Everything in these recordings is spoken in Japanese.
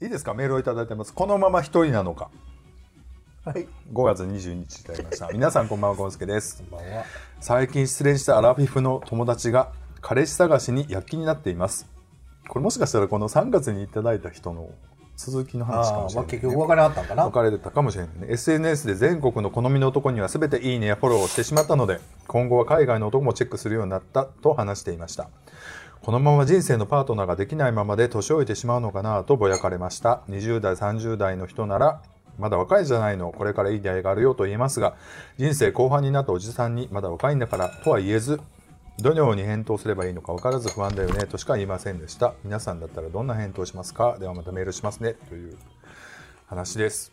いいですか？メールをいただいてます。このまま一人なのか？はい。5月22日いただきました。皆さんこんばんはゴンスケです。こんばんは。最近失恋したアラフィフの友達が彼氏探しに躍起になっています。これもしかしたらこの3月にいただいた人の続きの話かああまあもしれない、ね。結局別れあったんかな？別れたかもしれないね。SNS で全国の好みの男には全ていいねやフォローをしてしまったので今後は海外の男もチェックするようになったと話していましたこのまま人生のパートナーができないままで年老いてしまうのかなとぼやかれました。20代30代の人ならまだ若いじゃないの。これからいい出会いがあるよと言えますが人生後半になったおじさんにまだ若いんだからとは言えずどのように返答すればいいのか分からず不安だよねとしか言いませんでした。皆さんだったらどんな返答をしますか？ではまたメールしますね。という話です。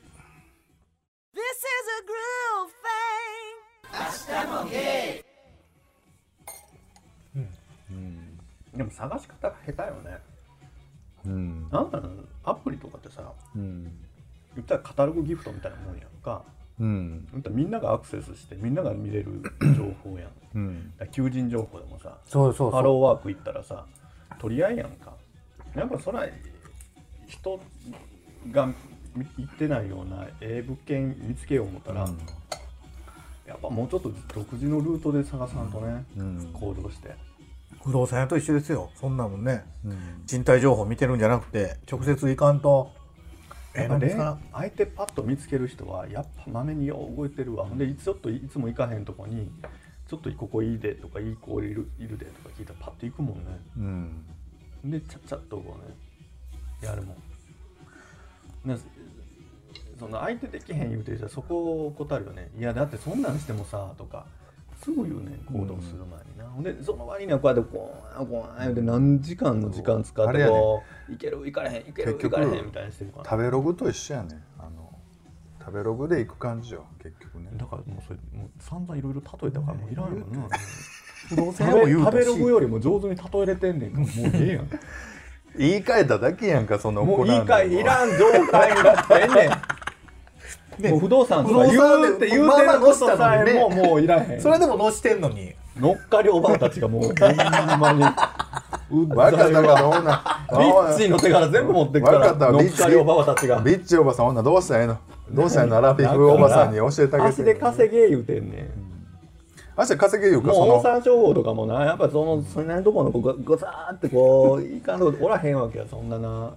This is a groove thing. でも探し方が下手よね。うん。なんだろうアプリとかってさうん。言ったらカタログギフトみたいなもんやんか。うん。みんながアクセスしてみんなが見れる 情報やん。うん。ら求人情報でもさそうそうハローワーク行ったらさ取り合いやんか。やっぱそれは人が見行ってないようなええ物件見つけよう思ったら、やっぱもうちょっと独自のルートで探さんとね、うん。行動して不動産屋と一緒ですよ。そんなもんね。うん。賃貸情報見てるんじゃなくて直接行かんと。えなんですか相手パッと見つける人はやっぱまめによう動いてるわ。ほんでちょっといつも行かへんとこにちょっとここいいでとかいい子いるいるでとか聞いたらパッと行くもんね。うん。でちゃっちゃっとこうねやるもん。ねその相手できへん言うてる人はそこを怠るよね。いやだってそんなんしてもさとかすぐ言うね行動する前にでその割にはこうやってこうこう言うて何時間の時間使ってこういけるいかれへんいけるいかれへんみたいにしてるから。食べログと一緒やねあの食べログで行く感じよ結局ね。だからもうそれもう散々いろいろ例えたからもういらんよな不動産食べログよりも上手に例えれてんねん。からもうええやん。言い換えただけやんかそのもういいコナンのかいいらん状態になってんねん。ね。もう不動産不動言うって言うてることさえももういらへん。それでも載してんのに乗っかりおばあたちがもう ほんまに。うっわかったわかどうな。ビッチーの手から全部持ってくかわからったわ乗っかりおばあたちが。ビッチおばさん女どうしたらええの？どうしたらええのアラフィフおばさんに教えてあげて足で稼げ言うてんねん。明日稼げようかもうその大産情報とかもなやっぱそのそれなりのところのこうごさーってこういかんとこおらへんわけやそんなな。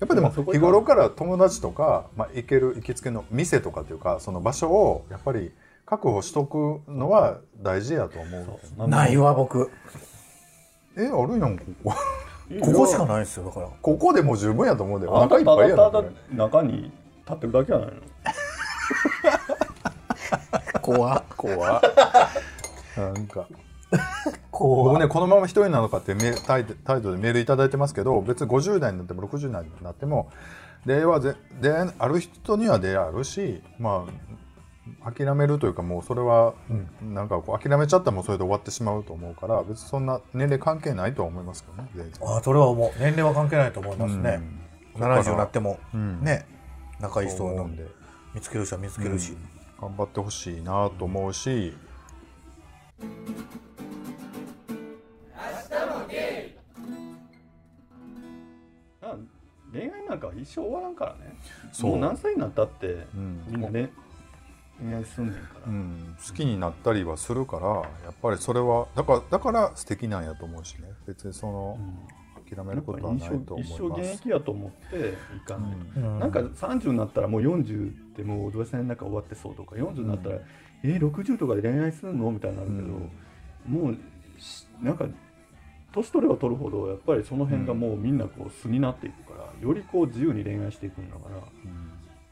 やっぱでもそこ日頃から友達とか、まあ、行ける行きつけの店とかっていうかその場所をやっぱり確保しとくのは大事やと思うないわ僕。えあるやんここ。ここしかないですよだから。ここでもう十分やと思うで。お腹いったぱいやだただ中に立ってるだけじゃないの 怖っ。怖っ。なんか。僕ねこのまま一人なのかってメタイタイトルでメールいただいてますけど別に50代になっても60代になっても出会いはぜ出会いある人には出会いあるしまあ諦めるというかもうそれはなんかこう諦めちゃったらもうそれで終わってしまうと思うから別にそんな年齢関係ないとは思いますけどね全然。あそれは思う年齢は関係ないと思いますね、うん。70になっても、うん。ね仲いい人をそう思うんで。見つける人は見つけるし、頑張ってほしいなと思うし。あ恋愛なんかは一生終わらんからね。そう。もう何歳になったって、ん。みんなね恋愛すんねんから、うん、好きになったりはするからやっぱりそれはだからだから素敵なんやと思うしね。別にその、諦めることはないと思い一ます生現役やと思っていかない、うん。なんか30になったらもう40ってもうお父さんの中終わってそうとか40になったら、え60とかで恋愛するの？みたいになるけど、もうしなんか年取れば取るほどやっぱりその辺がもうみんなこう素になっていくからよりこう自由に恋愛していくんだから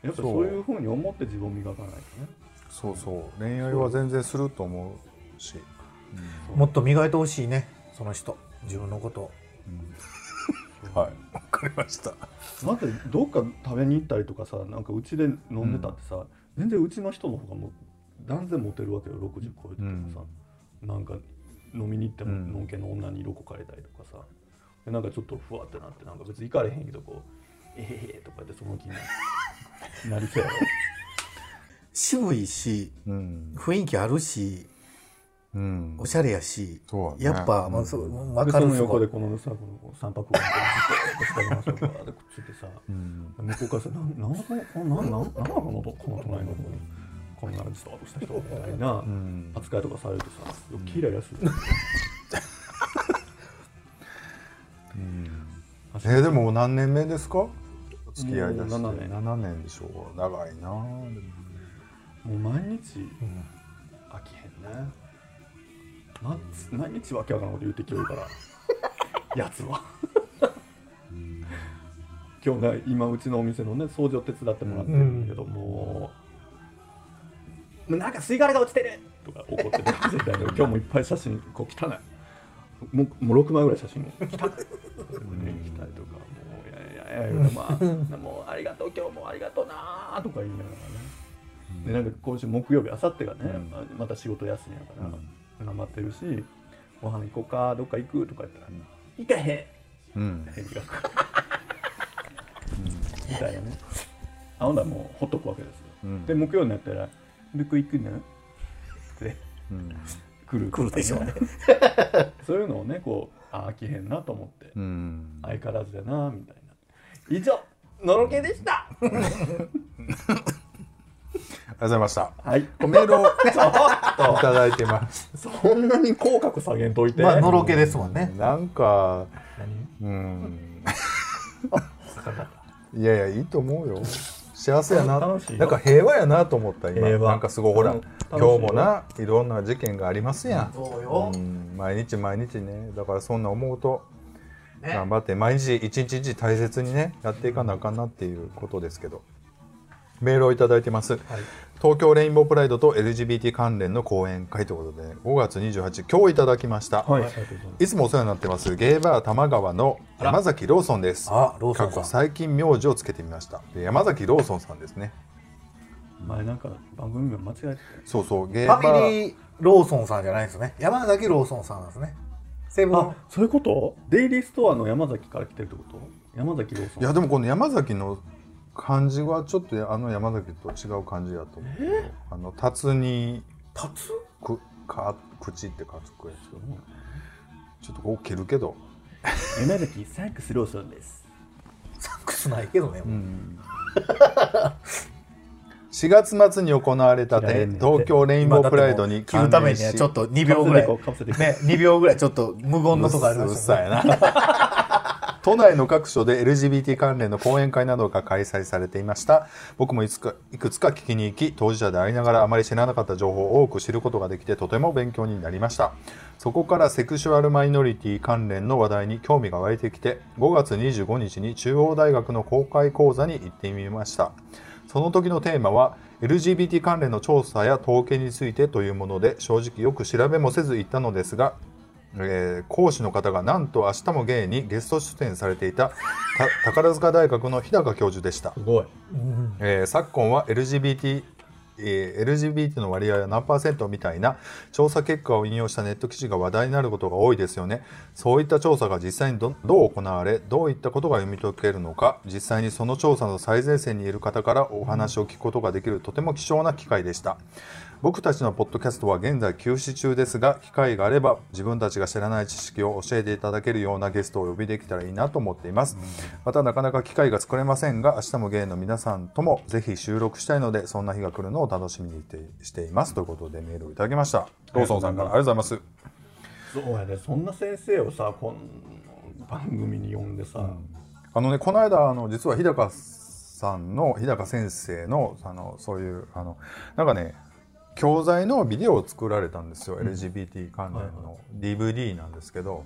やっぱそういうふうに思って自分を磨かないとね。そうそう。恋愛は全然すると思うし、もっと磨いてほしいね。その人。自分のことを。はい。わかりました。まずどっか食べに行ったりとかさなんかうちで飲んでたってさ、全然うちの人の方がもう断然モテるわけよ。60超えててもさ、なんか飲みに行ってもうん。のんけの女に色こかれたりとかさ。でなんかちょっとふわってなってなんか別に行かれへんけどこう「えへへ」とか言ってその気にななりそうやろ。渋いしうん。雰囲気あるしうん。おしゃれやし、そうだね。やっぱ、まあ、そうわかるでその横でこのさこの三泊をずっと下に回してバーってくっついてさうん。向こうからさ「なんなんこのなんなんなんなのこのこの隣の子こんなスタートした人」みたいなうん。扱いとかされてさよくキライラする。えーでも何年目ですか？付き合いだして。もう7年。7年でしょう。長いな。もう毎日飽きへんね。な毎日わけわからんこと言うてきよるから。やつは。今日ね今うちのお店のね掃除を手伝ってもらってるんだけど、もうなんか吸い殻が落ちてる。とか怒ってて絶対今日もいっぱい写真こう汚い。もうもう6枚ぐらい写真も汚い、ね、来たりとかまあもうありがとう今日もありがとうなーとか言いながらね。でなんか今週木曜日あさってがね、うん。また仕事休みやから、頑張ってるしご飯行こうかどっか行くとか言ったら「行かへん。うん」返事が来るみたいなね。あほんだらもうほっとくわけですよ、うん。で木曜になったら「どこ行くの?」ってうん。来る。来るでしょうね。そういうのをねこうあ飽きへんなと思って、うん。相変わらずだなみたいな以上のろけでした。ありがとうございました。はい。メールをいちょっただいてます。とそんなに口角下げんといて、まあ、のろけですもんね。なんか何うん。いやいやいいと思うよ。幸せやな。なんか平和やなと思った今。平和。なんかすごいほらうん今日もないろんな事件がありますやん。そうよ。うん。毎日毎日ね。だからそんな思うとね。頑張って毎日一日一日大切にねやっていかなあかんなっていうことですけど。メールをいただいてます、東京レインボープライドと LGBT 関連の講演会ということで5月28今日いただきました、はい、い。つもお世話になってますゲイバー玉川の山崎ローソンです。あローソンさん。過去最近名字をつけてみました。で山崎ローソンさんですね。前なんか番組が間違えてそうそうゲイフバー。ァミリーローソンさんじゃないですね。山崎ローソンさんなんですね。セブン。あ。そういうこと？デイリーストアの山崎から来てるってこと？山崎ローソン。いやでもこの山崎の漢字はちょっとあの山崎と違う感じだと思う。あの「辰に立つくか口」って書くやつよね。ちょっとこう切るけど。山崎サンクスローソンです。サックスないけどね。4月末に行われた東京レインボープライドに切るためにはちょっと2秒ぐらい。ね、2秒ぐらいちょっと無言のとこありまうっ。さいな。都内の各所で LGBT 関連の講演会などが開催されていました。僕もいつかいくつか聞きに行き当事者でありながらあまり知らなかった情報を多く知ることができてとても勉強になりました。そこからセクシュアルマイノリティ関連の話題に興味が湧いてきて5月25日に中央大学の公開講座に行ってみましたその時のテーマは LGBT 関連の調査や統計についてというもので正直よく調べもせず行ったのですがえー講師の方がなんと明日もゲイにゲスト出演されていたた宝塚大学の日高教授でした、すごい。えー昨今は LGBT えー LGBT の割合は何パーセントみたいな調査結果を引用したネット記事が話題になることが多いですよね。そういった調査が実際にどどう行われどういったことが読み解けるのか実際にその調査の最前線にいる方からお話を聞くことができるとても貴重な機会でした。僕たちのポッドキャストは現在休止中ですが機会があれば自分たちが知らない知識を教えていただけるようなゲストをお呼びできたらいいなと思っています、またなかなか機会が作れませんが明日もゲイの皆さんともぜひ収録したいのでそんな日が来るのを楽しみにしています。ということでメールをいただきました。ローソンさんからありがとうございます。そうやね。そんな先生をさこの番組に呼んでさ、あのねこの間あの実は日高さんの日高先生のあのそういうあのなんかね教材のビデオを作られたんですよ、LGBT 関連の DVD なんですけど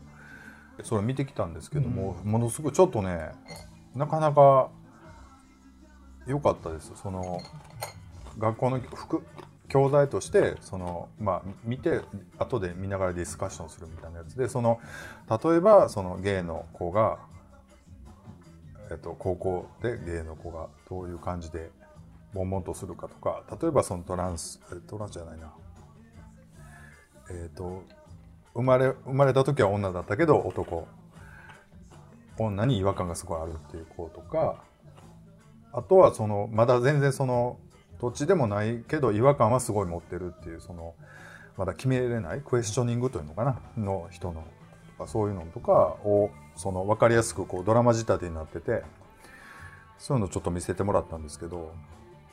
それ見てきたんですけども、ものすごいちょっとねなかなか良かったです。その学校の副教材としてその、まあ、見て後で見ながらディスカッションするみたいなやつでその例えばそのゲイの子が、えっと、高校でゲイの子がどういう感じで悶々とするかとか例えばそのトランスえトランスじゃないな。えっ、と生まれ生まれた時は女だったけど男。女に違和感がすごいあるっていう子とかあとはそのまだ全然そのどっちでもないけど違和感はすごい持ってるっていうそのまだ決めれないクエスチョニングというのかなの人のとかそういうのとかをその分かりやすくこうドラマ仕立てになっててそういうのをちょっと見せてもらったんですけど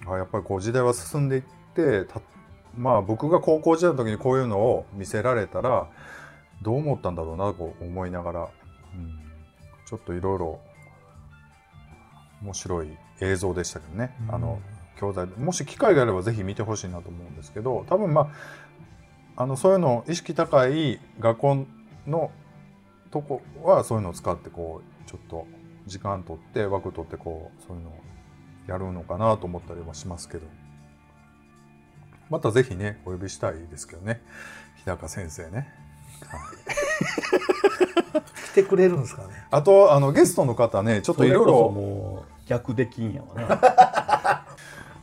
あやっぱりこう時代は進んでいってたまあ僕が高校時代の時にこういうのを見せられたらどう思ったんだろうなと思いながら、うん、ちょっといろいろ面白い映像でしたけどね、あの教材もし機会があればぜひ見てほしいなと思うんですけど多分まああのそういうの意識高い学校のとこはそういうのを使ってこうちょっと時間取って枠取ってこうそういうのをやるのかなと思ったりはしますけど。またぜひねお呼びしたいですけどね。日高先生ね。来てくれるんですかね。あとあのゲストの方ねちょっといろいろ。もう逆できんやわね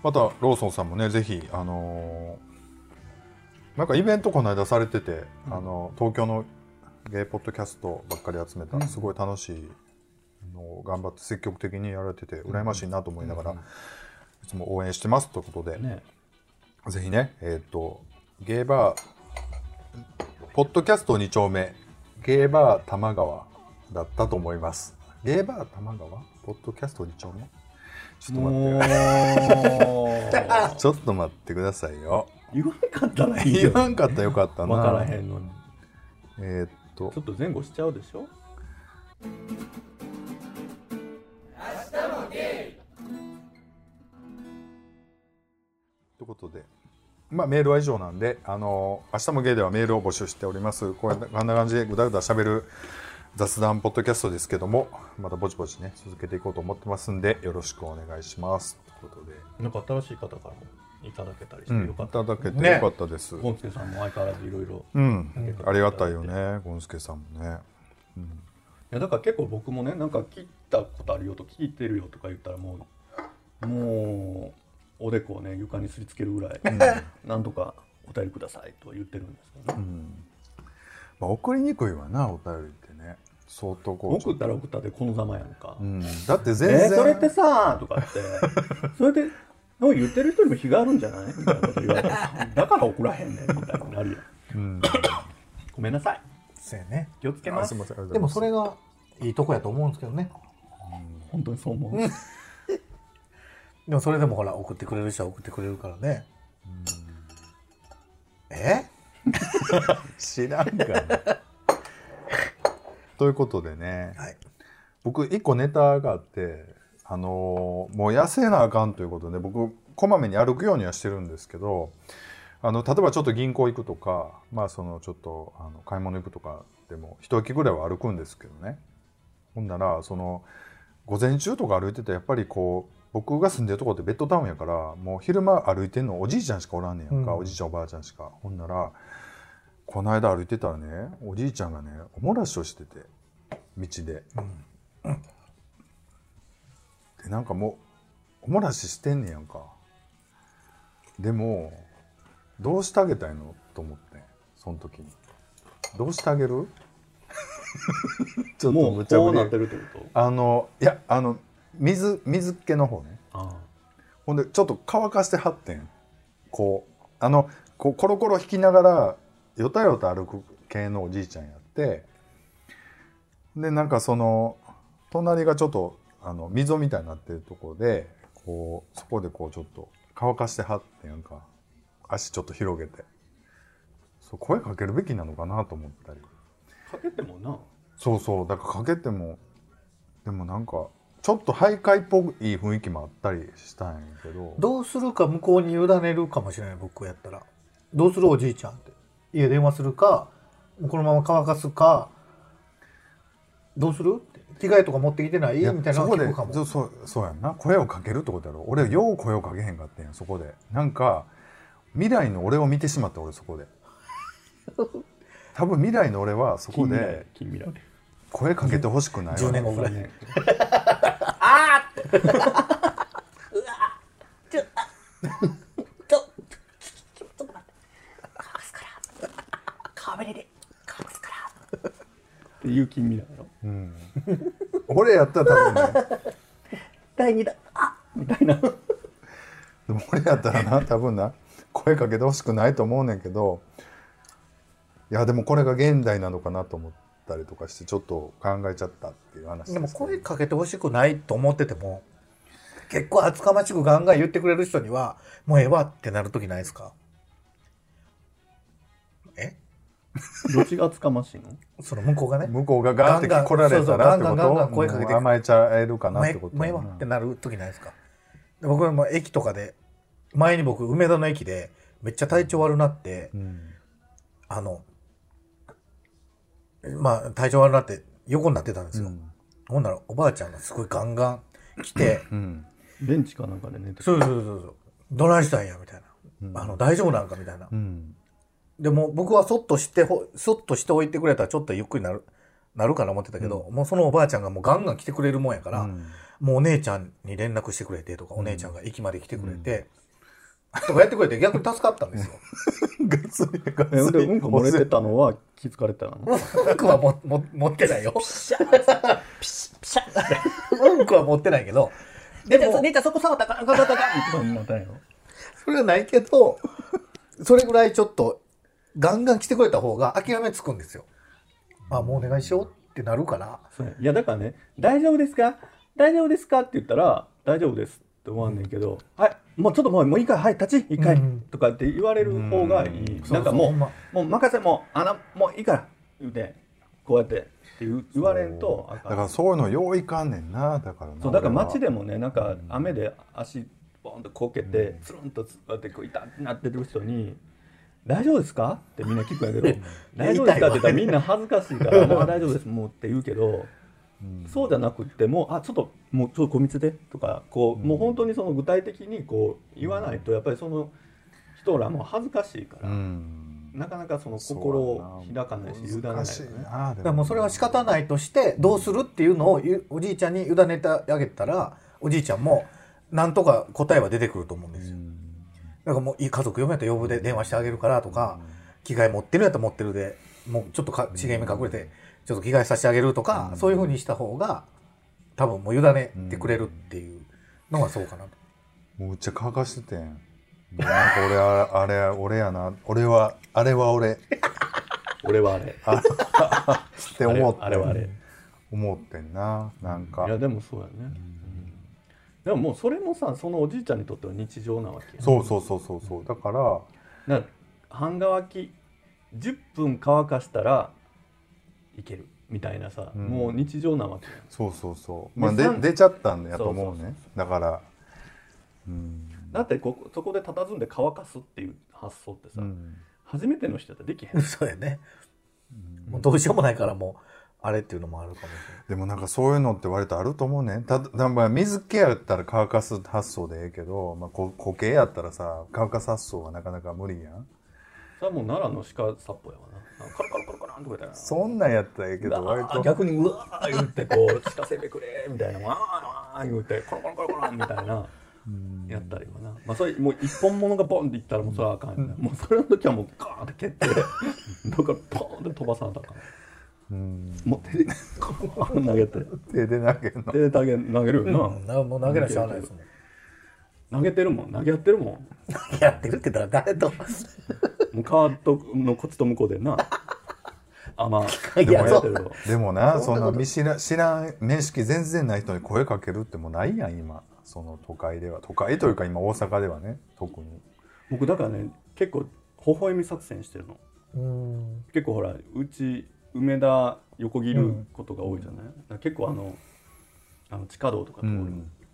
またローソンさんもねぜひあのーなんかイベントこの間されてて、あの東京のゲイポッドキャストばっかり集めたすごい楽しいのを頑張って積極的にやられてて羨ましいなと思いながら、いつも応援してますということで、ね。ぜひねえっ、とゲイバーポッドキャスト2丁目ゲイバー玉川だったと思います。ゲイバー玉川？ポッドキャスト2丁目？ちょっと待って ちょっと待ってくださいよ。言わんかったらいい言よわんかったらよかったな。分からへんのに。えーっと。ちょっと前後しちゃうでしょ？いうことでまあメールは以上なんであの明日もゲイではメールを募集しております。こんな感じでぐだぐだしゃべる雑談ポッドキャストですけどもまたぼちぼちね続けていこうと思ってますんでよろしくお願いします。ということで。なんか新しい方からもいただけたりしてうん、いよかった、ただけてね。よかったです、ゴンスケさんも相変わらずいろいろうん、ありがたいよねゴンスケさんもね。いやだから結構僕もねなんか聞いたことあるよと聞いてるよとか言ったらもうもうおでこをね床にすりつけるぐらい、なんとかお便りくださいとは言ってるんですけどね、まあ、送りにくいわなお便りってね。相当こう送ったら送ったでこのざまやんか、うん、だってえ全然、ーそれってさとかって。それでなんか言ってる人にも非があるんじゃない？みたいなこと言われて。だから送らへんねんみたいになるやん。うん、ごめんなさい。そうやね。気をつけます。でもそれがいいとこやと思うんですけどね。本当にそう思う、でもそれでもほら送ってくれる人は送ってくれるからね。え？知らんかな。ということでね、はい。僕一個ネタがあってあのーもう痩せなあかんということで僕こまめに歩くようにはしてるんですけどあの例えばちょっと銀行行くとかまあそのちょっとあの買い物行くとかでも一駅ぐらいは歩くんですけどね。ほんならその午前中とか歩いててやっぱりこう僕が住んでるとこってベッドタウンやからもう昼間歩いてんのおじいちゃんしかおらんねやんか、うん。おじいちゃんおばあちゃんしか。ほんならこの間歩いてたらねおじいちゃんがねおもらしをしてて道で、でなんかもうおもらししてんねやんか。でもどうしてあげたいの？と思ってその時に。どうしてあげる？ちょっとも無茶ぶり。うこうなってるってこと？あのいやあの水水っ気の方ね。あほんでちょっと乾かしてはってん。こうあのこうコロコロ引きながらよたよた歩く系のおじいちゃんやってでなんかその隣がちょっとあの溝みたいになってるところでこうそこでこうちょっと乾かしてはってん。やんか足ちょっと広げて。そう声かけるべきなのかなと思ったり。あかけてもな。そうそうだからかけてもでもなんかちょっと徘徊っぽい雰囲気もあったりしたんやけど。どうするか向こうに委ねるかもしれない僕やったら。どうするおじいちゃんって。家電話するかこのまま乾かすか。どうする着替えとか持ってきてない？みたいなそこでの聞くかも。そうそうそうやんな。声をかけるってことやろ。俺よう声をかけへんかったんやそこで。なんか未来の俺を見てしまった俺そこで。多分未来の俺はそこ近未来で近未来声かけてほしくないわ。10年後ぐらい。ねって。いう近未来やろうん俺やったら多分ね第2弾あみたいなでも俺やったらな多分な声かけてほしくないと思うねんけどいやでもこれが現代なのかなと思ったりとかしてちょっと考えちゃったっていう話でもすけど声かけてほしくないと思ってても結構厚かましくガンガン言ってくれる人にはもうええわってなる時ないですか？え？どっちが厚かましいの？その向こうがね。向こうがガンって来られたらってこと？声かけて甘えちゃえるかなってこと？もうええわってなる時ないですか？で僕はもう駅とかで前に僕梅田の駅でめっちゃ体調悪なってうん。あのまあ体調悪なって横になってたんですよ、ほんならおばあちゃんがすごいガンガン来てうん。ベンチかなんかで寝てそうそうそうそう。どないしたんやみたいな、あの大丈夫なんかみたいな、うん。でも僕はそっとしてほそっとしておいてくれたらちょっとゆっくりなるなるかな思ってたけど、もうそのおばあちゃんがもうガンガン来てくれるもんやから、うん。もうお姉ちゃんに連絡してくれてとか、お姉ちゃんが駅まで来てくれて、とかやってくれて逆に助かったんですよ。ガッツリガッえツリでうんこ漏れてたのは気づかれてたの？うんこはもも持ってないよ。ピシャッピシッピシャッうんこは持ってないけど、でも、姉ちゃんそこ触ったかんあかんあかんあかんそれはないけど、それぐらいちょっと、ガンガン来てくれた方が諦めつくんですよ。あ、もうお願いしようってなるから。そうやいやだからね「大丈夫ですか大丈夫ですか?」って言ったら「大丈夫です」って思わんねんけど「はいもうちょっともうもういいからはい立ち一回」うん。とかって言われる方がいい、なんかもうもう任せもうあのもういいから言うてこうやってって言われんとあだからそういうのよういかんねんなだからなそうだから街でももねなんか雨で足ボンとこけてつるんとつってこう痛ってなってる人に「大丈夫ですか?」ってみんな聞くんやけど「大丈夫ですか?」って言ったらみんな恥ずかしいから「もう大丈夫ですもう」って言うけど。そうじゃなくてもあちょっともうちょっと小密でとかこう、もう本当にその具体的にこう言わないとやっぱりその人らも恥ずかしいから、なかなかその心を開かないし委ねないよ難しいね。なでだもそれは仕方ないとしてどうするっていうのをおじいちゃんに委ねてあげたらおじいちゃんもなんとか答えは出てくると思うんですよ。だからもういい家族呼めやったら呼ぶで電話してあげるからとか着替え持ってるやったら持ってるでもうちょっとか茂み隠れてちょっと着替えさせてあげるとかそういうふうにした方が多分もう委ねてくれるっていうのがそうかな。と。もうめっちゃ乾かしててん。もうなんか俺ああれ俺やな。俺はあれは俺。っ俺はあれ。て思ってあれあれはあれ。思ってんな。なんか。いやでもそうやね。うん。でももうそれもさそのおじいちゃんにとっては日常なわけやそうそうそうそうそう。だからだから半乾き10分乾かしたらいけるみたいなさ、うん。もう日常なわけやそうそうそう。まあで出ちゃったんだやと思うそうそうねだから。うん。だってここそこで佇んで乾かすっていう発想ってさ、うん。初めての人だったらできへん。そうやね。もうどうしようもないからもうあれっていうのもあるかもしれない。でもなんかそういうのって割とあると思うね。ただまあ水気やったら乾かす発想でええけど、まあ、こ固形やったらさ乾かす発想はなかなか無理やん。それはもう奈良の鹿殺法やわな。なんかカラカラカラカランとか言ったらそんなんやったらええけど割と。逆にうわー言ってこう鹿せめくれみたいなわーわー言ってコロコロコロコロンみたいなやったりはな。まあそれもう一本物がボンっていったらもうそれはあかんよ。ねもうそれの時はもうガーンって蹴って だからポーンって飛ばさなあかん。うん。もう手で投げて。手で投げんの。手で投げ投げるよな、うん、なもう投げなしゃあないですもん。投げてるもん。投げ合ってるもん。やってるって言ったら誰と。もうカートのこっちと向こうでなあまあ でもやってるよでもなそそんな見知ら知らん面識全然ない人に声かけるってもうないやん今。その都会では。都会というか今大阪ではね特に。僕だからね結構微笑み作戦してるの。うん。結構ほらうち梅田横切ることが多いじゃない、だから結構あのあの地下道とか通る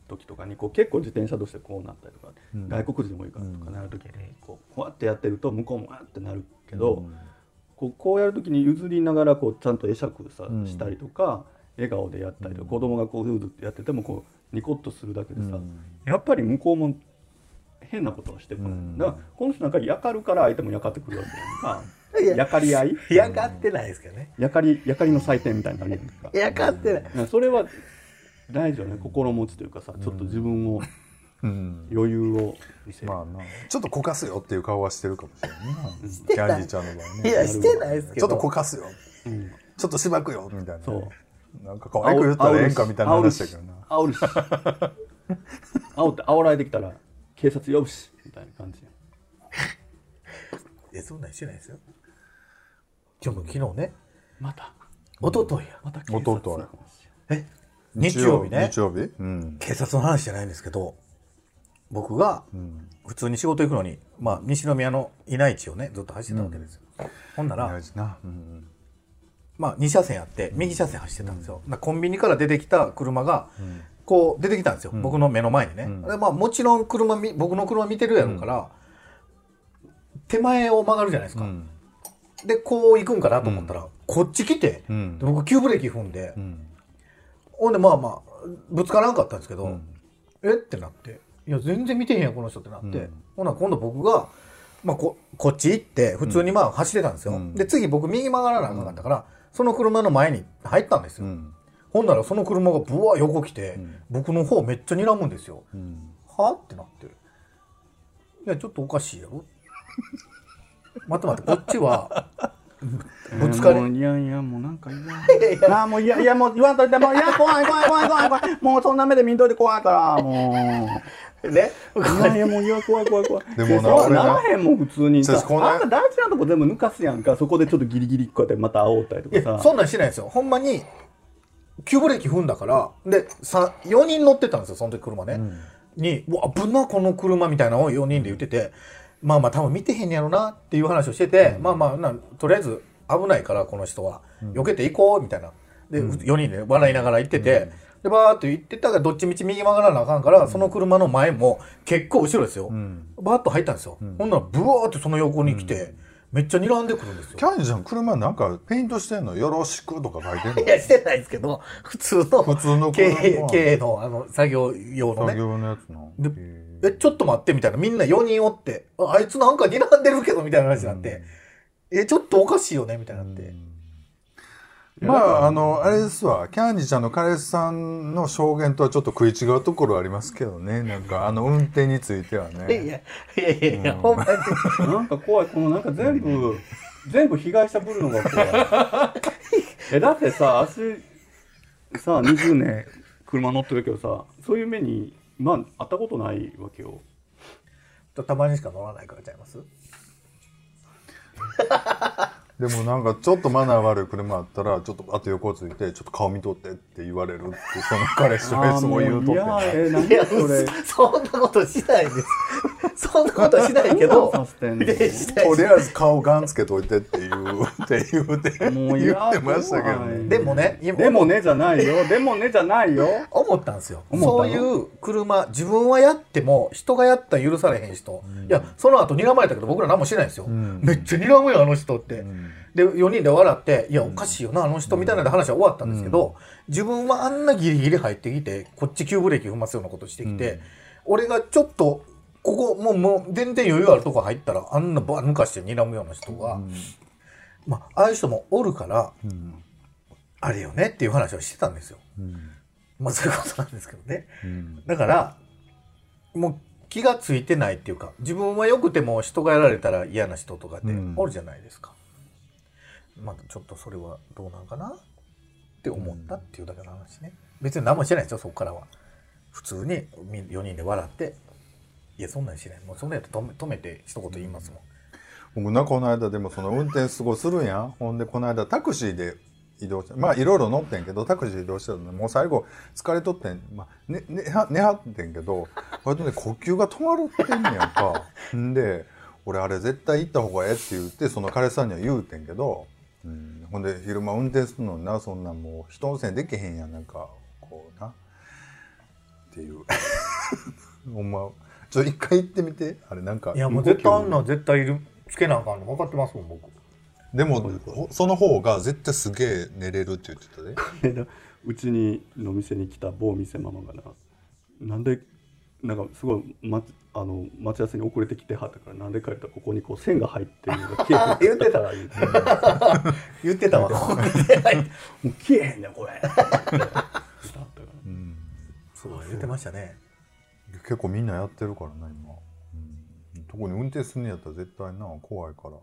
時とかにこう結構自転車としてこうなったりとか、うん。外国人もいるからとかなる時にこうこうやってやってると向こうもわってなるけど、こうこうやる時に譲りながらこうちゃんと会釈さ、うんしたりとか笑顔でやったりとか、子供がこうふうずってやっててもこうニコッとするだけでさ、うん。やっぱり向こうも変なことをしてくる、うん。だからこの人なんかやかるから相手もやかってくるわけやんか。いややかり合い？やがってないですけどね。やかりやかりの祭典みたいになるやんか。やがってない。それは大事よね。心持ちというかさちょっと自分をうん余裕を見せる、まあなちょっとこかすよっていう顔はしてるかもしれな。いなキャンディーちゃんの場合ね。いや、してないですけど。ちょっとこかすよ。うん。ちょっとしばくよみたいなね、そう。なんか可愛く言ったらええんかみたいな話だけどな。煽るし煽って煽られてきたら警察呼ぶしみたいな感じや。いや、そんなんしてないですよ。じゃあもう昨日ね。また。一昨日やまた警察の話え？日曜日ね。日曜日？うん。警察の話じゃないんですけど僕が普通に仕事行くのに、まあ、西宮の稲市をねずっと走ってたわけですよ、ほんならうんまあ、2車線あって右車線走ってたんですよ、だからコンビニから出てきた車がこう出てきたんですよ、僕の目の前にね、でまあ、もちろん車み僕の車見てるやろうから、手前を曲がるじゃないですか、うん。でこう行くんかなと思ったら、こっち来て、僕急ブレーキ踏んで、うん。ほんでまあまあぶつからんかったんですけど、ん。え？ってなっていや全然見てへんやんこの人ってなって、うん。ほな今度僕が、まあ、ここっち行って普通にまあ走ってたんですよ、うん。で次僕右曲がらなあかんかったから、その車の前に入ったんですよ、うん。ほんならその車がブワー横来て、ん。僕の方めっちゃ睨むんですよ、うん。はってなって。いやちょっとおかしいやろ。待って待ってこっちは ぶつかり。いやいやもうなんか嫌。あーもういやいやもう言わんといてもういや怖い怖い怖い怖い怖い。もうそんな目で見んといて怖いからもうね。いやいやもういや怖い怖い怖い。でもななな。らへんもん普通にさ。そうですこのあんた大事なとこ全部抜かすやんか。そこでちょっとギリギリこうやってまた煽ったりといかさ。やそんなんしてないんですよ。ほんまに急ブレーキ踏んだから。でさ4人乗ってたんですよその時車ね、に「うわ危なこの車」みたいなのを4人で言っててまあまあ多分見てへんやろなっていう話をしてて、まあまあなとりあえず危ないからこの人は、避けていこうみたいな。で、4人で笑いながら行ってて、でバーっと行ってたからどっちみち右曲がらなあかんから、その車の前も結構後ろですよ、ん。バーっと入ったんですよ、ほんならブワーってその横に来て、めっちゃ睨んでくるんですよ。キャンディちゃん車なんかペイントしてんのよろしくとか書いてんの？いや、してないですけど、普通の、普通の経車営、経営の、あの、作業用のね。作業のやつなでへえ、ちょっと待って、みたいな。みんな4人おって、ああいつなんか睨んでるけど、みたいな話になって、え、ちょっとおかしいよね、みたいになって。ーまああのあれですわ。キャンディちゃんの彼氏さんの証言とはちょっと食い違うところありますけどね。なんかあの運転についてはいやいねや、いやいやいや、ほんまに。なんか怖いこのなんか全部全部被害者ぶるのが怖い。えだってさ足さ20年車乗ってるけどさそういう目にまあ会ったことないわけよ。たまにしか乗らないからちゃいます？でもなんかちょっとマナー悪い車あったらちょっとあと横ついてちょっと顔見とってって言われるってその彼氏がそう言うとっいやて。え何いや、それ。そんなことしないです。そんなことしないけど、とりあえず顔ガンつけといてって言うって言うてもう言ってましたけどね。でもね、今でもねじゃないよ。でもねじゃないよ。思ったんですよ。そういう車自分はやっても人がやったら許されへん人、いやその後睨まれたけど僕ら何もしてないんですよ、ん。めっちゃ睨むよあの人って、んで4人で笑っていやおかしいよなあの人みたいな話は終わったんですけど、自分はあんなギリギリ入ってきてこっち急ブレーキ踏ますようなことしてきて、俺がちょっとここもうもう全然余裕あるとこ入ったらあんなバー抜かして睨むような人が、まあああいう人もおるから、うん。あれよねっていう話をしてたんですよ。うん。まあそういうことなんですけどね。うん。だから、もう気がついてないっていうか、自分は良くても人がやられたら嫌な人とかってうん。おるじゃないですか。まあちょっとそれはどうなんかなって思ったっていうだけの話ね。別に何もしてないですよ、そこからは。普通に4人で笑って、いや、そんなんしない。もうそんなやったら止め止めて一言言いますもん。僕なこの間でもその運転すごいするんやんほんでこの間タクシーで移動してまあいろいろ乗ってんけどタクシー移動してたのもう最後疲れとってん、まあ、ねねは寝はってんけど割とね呼吸が止まるってんねやんかんで俺あれ絶対行った方がええって言ってその彼さんには言うてんけど、うん、ほんで昼間運転するのになそんなんもう人のせいにできへんやんなんかこうな。っていう。ほんま。ちょっと一回行ってみて。あれなんかいや、もう絶対あんなん絶対いる。つけなあかんの。分かってますもん、僕。でもほその方が絶対すげえ寝れるって言ってたで。うちにの店に来た某店ママがななんでなんかすごい、ま、あの待ち合わせに遅れてきてはったからなんで帰ったらここにこう線が入ってるのが 消えて言ってたわ、言ってた。言ってたわ。もう消えへんねんこれ。うん。そう、言ってましたね。結構みんなやってるからな今、うん、特に運転するんやったら絶対な怖いから。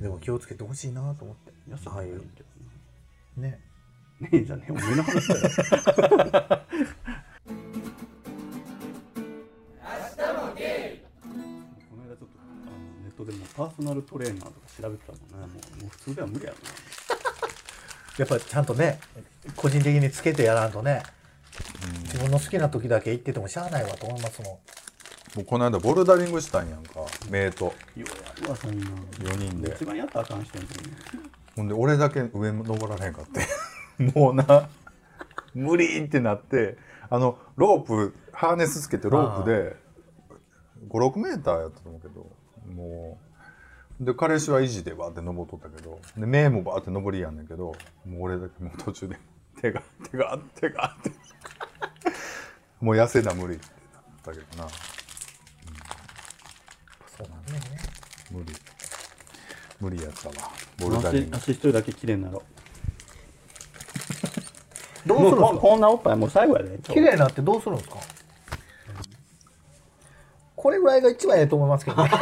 でも気をつけてほしいなと思って。ああいうね。な。ね。えじゃねえお前の話だよトトでもパーソナルトレーナーとか調べてたもんねもうもう普通では無理やろな。やっぱちゃんとね個人的につけてやらんとね、自分の好きな時だけ行っててもしゃあないわと思いますもん。もうこの間ボルダリングしたんやんかメイとようやるわそんな4人で。一番やったらあかん人やんほんで俺だけ上登られへんかって。もうな無理ってなってあのロープハーネスつけてロープで56メーターやったと思うけどもう。で彼氏は維持でバーって登っとったけどで目もバーって登りやんねんけどもう俺だけもう途中で手が手が手がってもう痩せな無理ってなったけどな。そうなんだ。よね無理。無理やったわ。ボルダリング。足足一人だけ綺麗になろどうするんですか？うもうここんなおっぱいもう最後やで。綺麗になってどうするんですか？これぐらいが一番ええと思いますけどね。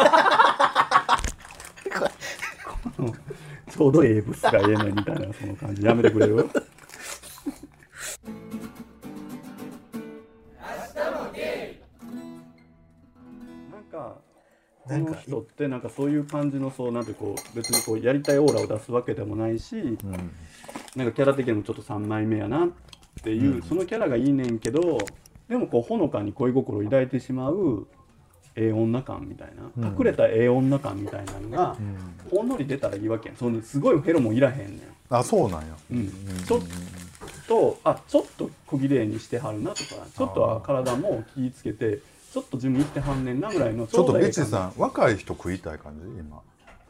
ちょうどええブスがええねんみたいなその感じ。やめてくれるなんかこなんかの人ってなんかそういう感じのそうなんてこう別にこうやりたいオーラを出すわけでもないし、うん。なんかキャラ的にもちょっと3枚目やなっていう、そのキャラがいいねんけどでもこうほのかに恋心を抱いてしまうええ女感みたいな、うん。隠れたええ女感みたいなのが、ほんのり出たらいいわけやん。そのすごいフェロモンいらへんねん。あそうなんや。うん。ちょっとあちょっと小綺麗にしてはるなとかちょっとは体も気ぃつけてちょっとジム行ってはんねんなぐらいのちょっとビッええ感じ。チさん若い人食いたい感じ？今。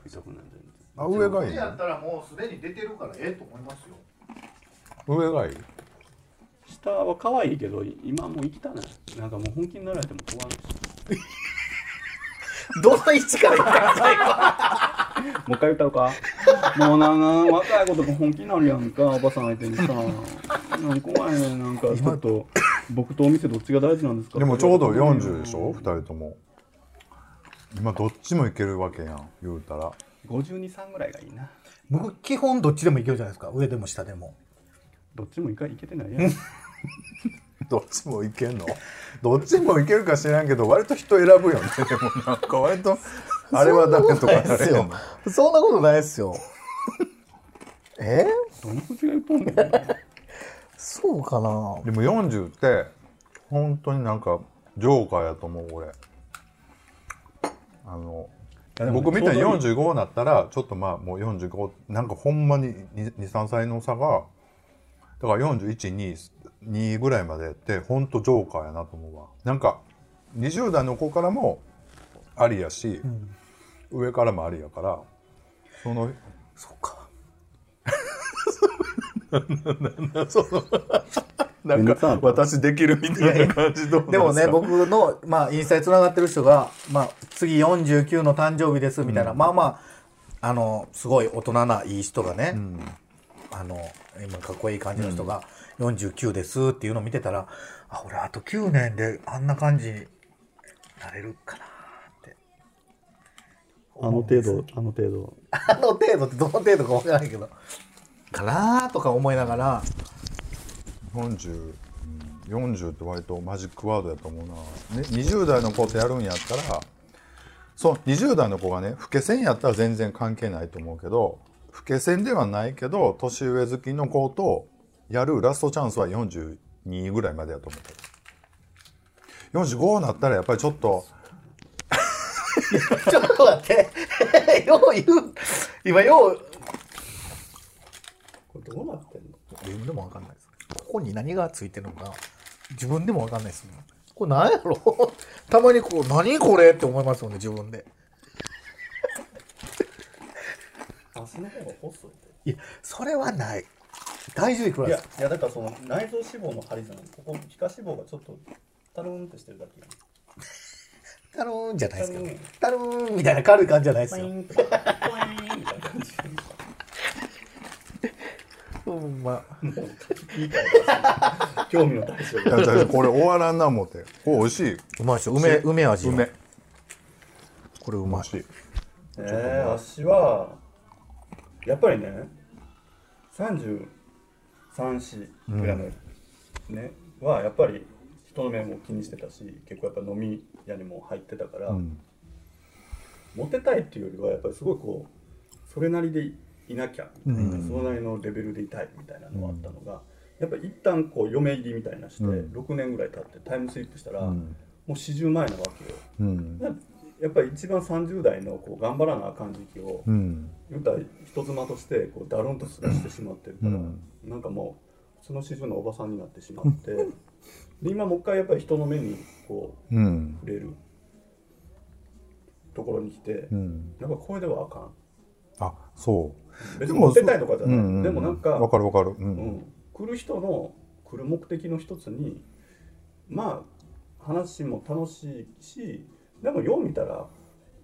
食いたくない全然。あ上がいいやったらもうすでに出てるからええと思いますよ。上がいい？下は可愛いけど今もう生きたないなんかもう本気になられても怖い。し どの位置から言ったんですか？もう一回歌うかもうなんか若い子とか本気になるやんかおばさん相手にさ。なんか怖いねなんかちょっと僕とお店どっちが大事なんですか？でもちょうど40でしょ？2人とも。今どっちもいけるわけやん言うたら。523ぐらいがいいな。僕基本どっちでもいけるじゃないですか。上でも下でも。どっちもいかいけてないやん どっちもいけんの？どっちもいけるか知らんけど割と人選ぶよね。でもなんか割とあれはダメとかなれへんのそんなことないですよ。え？どの口が言っとんねんそうかな。でも40って本当になんかジョーカーやと思う俺。あの僕みたいにちょうどいい。45になったらちょっとまあもう45なんかほんまに23歳の差がだから4122ぐらいまでってほんとジョーカーやなと思うわ。なんか20代の子からもありやし、上からもありやからそのそうか。なんか私できるみたいな感じどうなんでもね僕の、まあ、インスタにつながってる人が、まあ、次49の誕生日ですみたいな、まあまああのすごい大人ないい人がね、うん。あの今かっこいい感じの人が49ですっていうのを見てたら、あ俺あと9年であんな感じになれるかなって。あの程度あの程度。あの程度ってどの程度かわからないけど。かなとか思いながら40、うん、40って割とマジックワードやと思うな、ね、20代の子とやるんやったらそう20代の子がね老け線やったら全然関係ないと思うけど老け線ではないけど年上好きの子とやるラストチャンスは42ぐらいまでやと思う45になったらやっぱりちょっと ちょっと待って。よう言う。今よう。これどうなってんの？自分でもわかんないです。ここに何がついてるのか自分でもわかんないですねこれ何やろ？たまにこう何これ？って思いますもんね自分で足の方が細いいやそれはない。大事でくらいいやいやだからその内臓脂肪の張りじゃないここ皮下脂肪がちょっとタルーンってしてるだけやん。タルーンじゃないですけど。タルーン。みたいな軽い感じじゃないですよ。ポイーンってポイーンみたいな感じうんまあもう聞い興味の対象これ終わらんな思ってこれ美味しいうまいですよ梅梅味の梅これうまいしいえー、足はやっぱりね33歳ぐらいのね、はやっぱり人の目も気にしてたし結構やっぱ飲み屋にも入ってたから、うん。モテたいっていうよりはやっぱりすごいこうそれなりでいなきゃみたいな、うんそのなりのレベルでいたいみたいなのがあったのが、やっぱり一旦こう嫁入りみたいなして、うん。6年ぐらい経ってタイムスリップしたら、もうん。う40前なわけよ。うんやっぱり一番30代のこう頑張らなあかん時期を、うん。言うたら人妻としてこうだるんと過ごしてしまってるから、うん。なんかもうその40のおばさんになってしまって で今もう一回やっぱり人の目にこううん。触れるところに来て、うん。なんかこれではあかん。あそう。別にモテたいとかじゃない、うんうんでもなんかわかるわかる。ううんん、来る人の来る目的の一つにまあ話も楽しいしでもよう見たら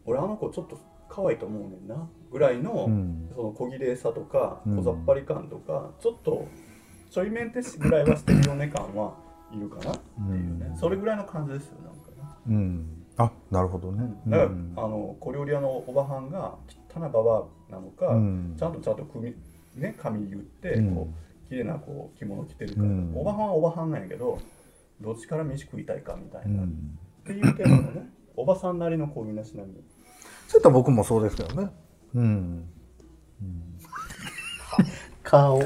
俺あの子ちょっと可愛いと思うねんなぐらいの、うん。その小綺麗さとかうん。小ざっぱり感とか、ちょっとちょいメンテぐらいはしてるよね感はいるかなっていうね、うん。それぐらいの感じですよなんかね。うん。あなるほどね。だから、うん。あの小料理屋のおばはんが汚いババアなのか、うん。ちゃんとちゃんと組みね髪言って、うん。こう綺麗なこう着物着てるから、うん。おばはんはおばはんなんやけどどっちから飯食いたいかみたいうな、っんていうテーマのねおばさんなりのこういうなしなみそういったら僕もそうですけどね。うん。顔。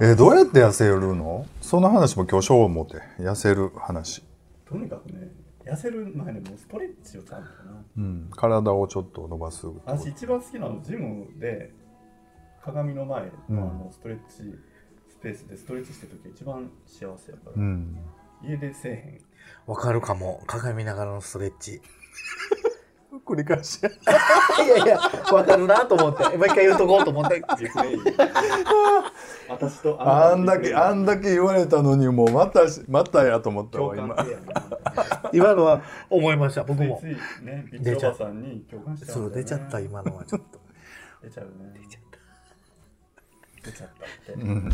えどうやって痩せるの？その話も今日しよう思って痩せる話。とにかくね痩せる前にもうストレッチをちゃんとな。うん。体をちょっと伸ばす。私一番好きなのジムで鏡の前のあうん。のストレッチスペースでストレッチしてる時が一番幸せやから、うん。家でせえへんわかるかも。鏡見ながらのストレッチ。繰り返し いやいやわかるなと思って。もう一回言うとこうと思って。私とあんだけあんんだけ言われたのにもうまたしまたやと思った共わ今今のは思いました僕も。ついついねビッチおばさんに共感しちゃそううんだよね出ちゃった今のはちょっと。出ちゃうね。出ちゃった。出ちゃったって、うん。は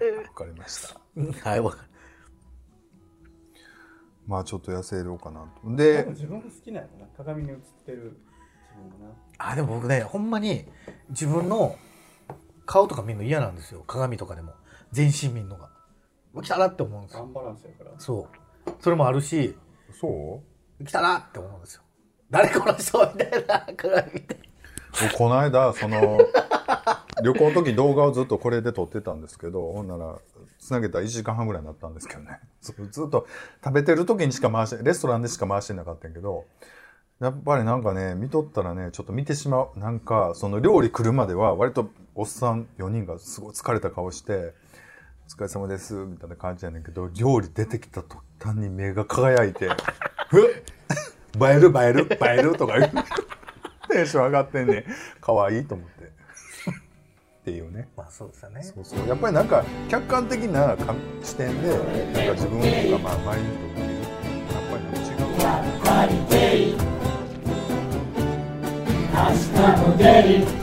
いわかりました。はいわかるまあちょっと痩せようかなと。多で分自分が好きなんやろな。鏡に映ってる。自分がな。あでも僕ねほんまに自分の顔とか見るの嫌なんですよ。鏡とかでも。全身見るのが。来たなって思うんですよ。アンバランスやから。そう。それもあるしそう？来たなって思うんですよ。誰この人みたいな鏡見て。僕この間その旅行の時動画をずっとこれで撮ってたんですけどほんならつなげたら1時間半ぐらいになったんですけどね。ずっと食べてる時にしか回してレストランでしか回してなかったんけどやっぱりなんかね見とったらねちょっと見てしまう。なんかその料理来るまでは割とおっさん4人がすごい疲れた顔して「お疲れ様です」みたいな感じやねんけど料理出てきた途端に目が輝いて「ふっ映える映える映える」とか言うテンション上がってんねん。可愛いと思って。っていうね。まあそうですよね。そうそう。やっぱりなんか客観的なか視点でなんか自分がまあ前の人を見るっていうのはやっぱりなんか違う。明日も出る